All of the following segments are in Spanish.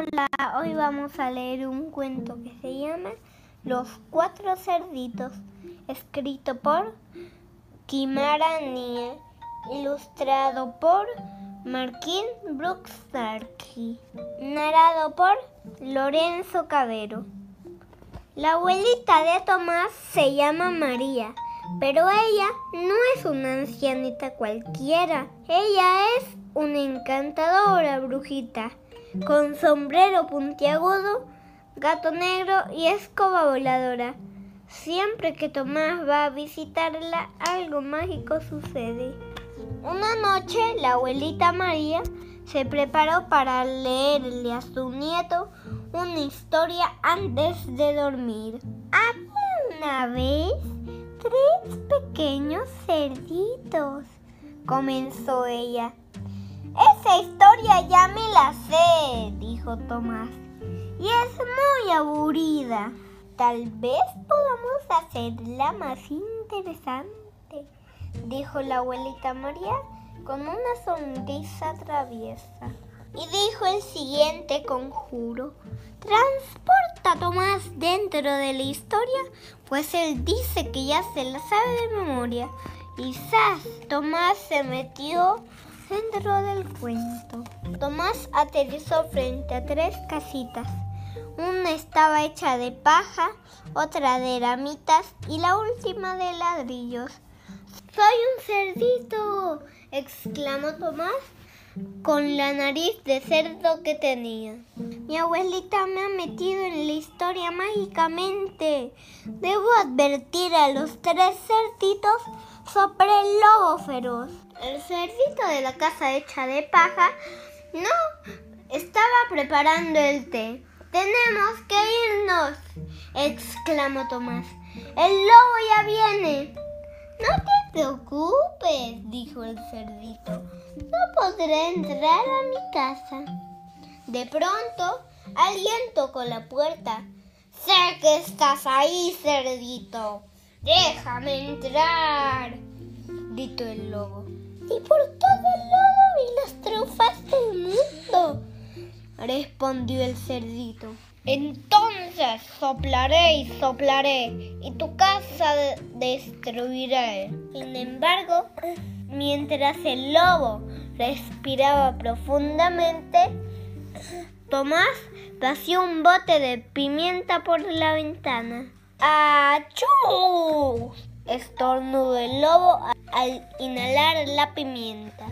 Hola, hoy vamos a leer un cuento que se llama Los Cuatro Cerditos, escrito por Kimara Nie, ilustrado por Marquín Brooks narrado por Lorenzo Cabero. La abuelita de Tomás se llama María, pero ella no es una ancianita cualquiera. Ella es una encantadora brujita con sombrero puntiagudo, gato negro y escoba voladora. Siempre que Tomás va a visitarla, algo mágico sucede. Una noche, la abuelita María se preparó para leerle a su nieto una historia antes de dormir. Había una vez tres pequeños cerditos, comenzó ella. Esa historia ya me la sé, dijo Tomás, y es muy aburrida. Tal vez podamos hacerla más interesante, dijo la abuelita María con una sonrisa traviesa. Y dijo el siguiente conjuro. Transporta a Tomás dentro de la historia, pues él dice que ya se la sabe de memoria. Y Tomás se metió dentro del cuento. Tomás aterrizó frente a tres casitas. Una estaba hecha de paja, otra de ramitas y la última de ladrillos. ¡Soy un cerdito! exclamó Tomás con la nariz de cerdo que tenía. Mi abuelita me ha metido en la historia mágicamente. Debo advertir a los tres cerditos sobre el lobo feroz. El cerdito de la casa hecha de paja no estaba preparando el té. Tenemos que irnos, exclamó Tomás. El lobo ya viene. No te preocupes, dijo el cerdito. No podré entrar a mi casa. De pronto, alguien tocó la puerta. Sé que estás ahí, cerdito. Déjame entrar, gritó el lobo. Y por todo el lodo vi las trufas del mundo, respondió el cerdito. Entonces soplaré y soplaré y tu casa destruiré. Sin embargo, mientras el lobo respiraba profundamente, Tomás vació un bote de pimienta por la ventana. ¡Achú! estornudó el lobo al inhalar la pimienta.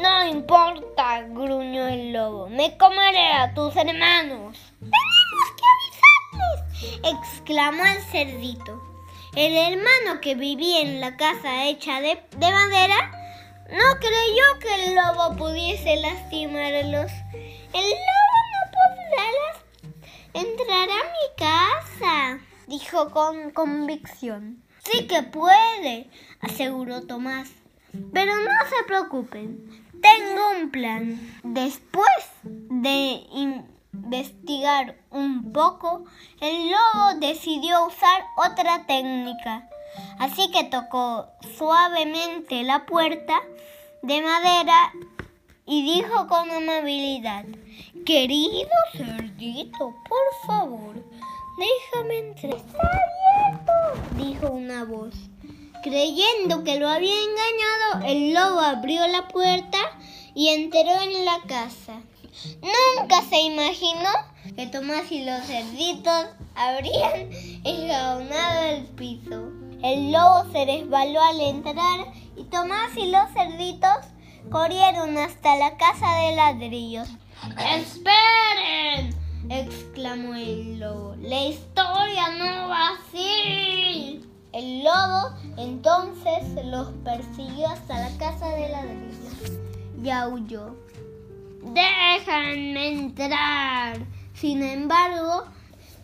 No importa, gruñó el lobo. Me comeré a tus hermanos. ¡Tenemos que avisarles! exclamó el cerdito. El hermano que vivía en la casa hecha de, de madera no creyó que el lobo pudiese lastimarlos. El lobo no podrá entrar a mi casa, dijo con convicción. Sí que puede, aseguró Tomás. Pero no se preocupen, tengo un plan. Después de investigar un poco, el lobo decidió usar otra técnica. Así que tocó suavemente la puerta de madera y dijo con amabilidad, Querido cerdito, por favor, déjame entrar. Está abierto, dijo una voz. Creyendo que lo había engañado, el lobo abrió la puerta y entró en la casa. Nunca se imaginó que Tomás y los cerditos habrían enjaunado el piso. El lobo se resbaló al entrar y Tomás y los cerditos corrieron hasta la casa de ladrillos. ¡Esperen! Exclamó el lobo. La historia no va así. El lobo entonces los persiguió hasta la casa de ladrillos y aulló. Déjenme entrar. Sin embargo,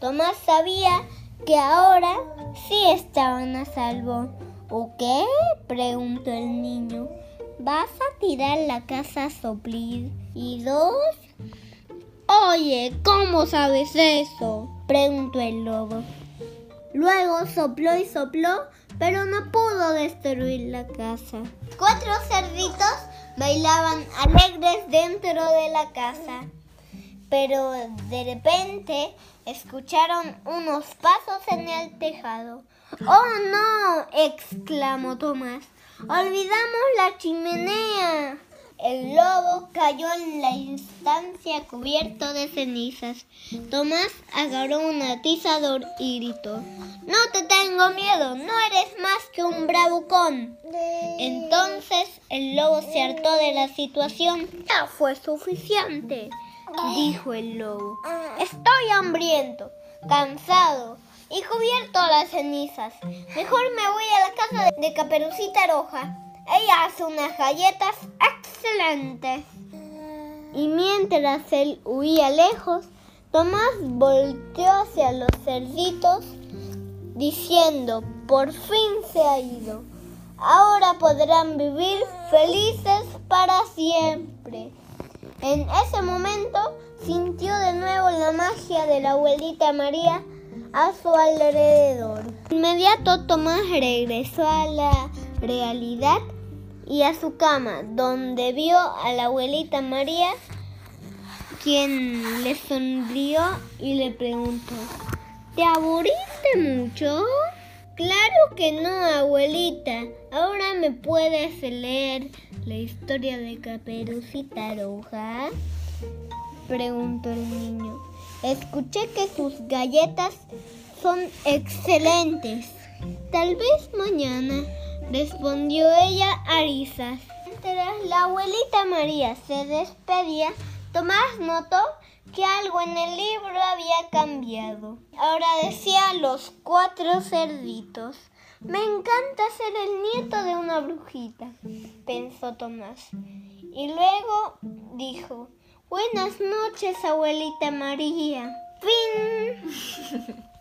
Tomás sabía que ahora sí estaban a salvo. ¿O qué? preguntó el niño. ¿Vas a tirar la casa a soplir? ¿Y dos? Oye, ¿cómo sabes eso? preguntó el lobo. Luego sopló y sopló, pero no pudo destruir la casa. Cuatro cerditos bailaban alegres dentro de la casa. pero de repente escucharon unos pasos en el tejado. ¡Oh no! exclamó Tomás. Olvidamos la chimenea. El lobo cayó en la instancia cubierto de cenizas. Tomás agarró un atizador y gritó, No te tengo miedo, no eres más que un bravucón. Entonces el lobo se hartó de la situación. Ya fue suficiente, dijo el lobo. Estoy hambriento, cansado y cubierto de las cenizas. Mejor me voy a la casa de Caperucita Roja. Ella hace unas galletas Y mientras él huía lejos, Tomás volteó hacia los cerditos diciendo, por fin se ha ido. Ahora podrán vivir felices para siempre. En ese momento sintió de nuevo la magia de la abuelita María a su alrededor. Inmediato Tomás regresó a la realidad y a su cama, donde vio a la abuelita María, quien le sonrió y le preguntó, ¿te aburriste mucho? Claro que no, abuelita. Ahora me puedes leer la historia de Caperucita Roja. Preguntó el niño. Escuché que sus galletas son excelentes. Tal vez mañana, respondió ella a risas. Mientras la abuelita María se despedía, Tomás notó que algo en el libro había cambiado. Ahora decía los cuatro cerditos. Me encanta ser el nieto de una brujita, pensó Tomás. Y luego dijo, Buenas noches, abuelita María. Fin.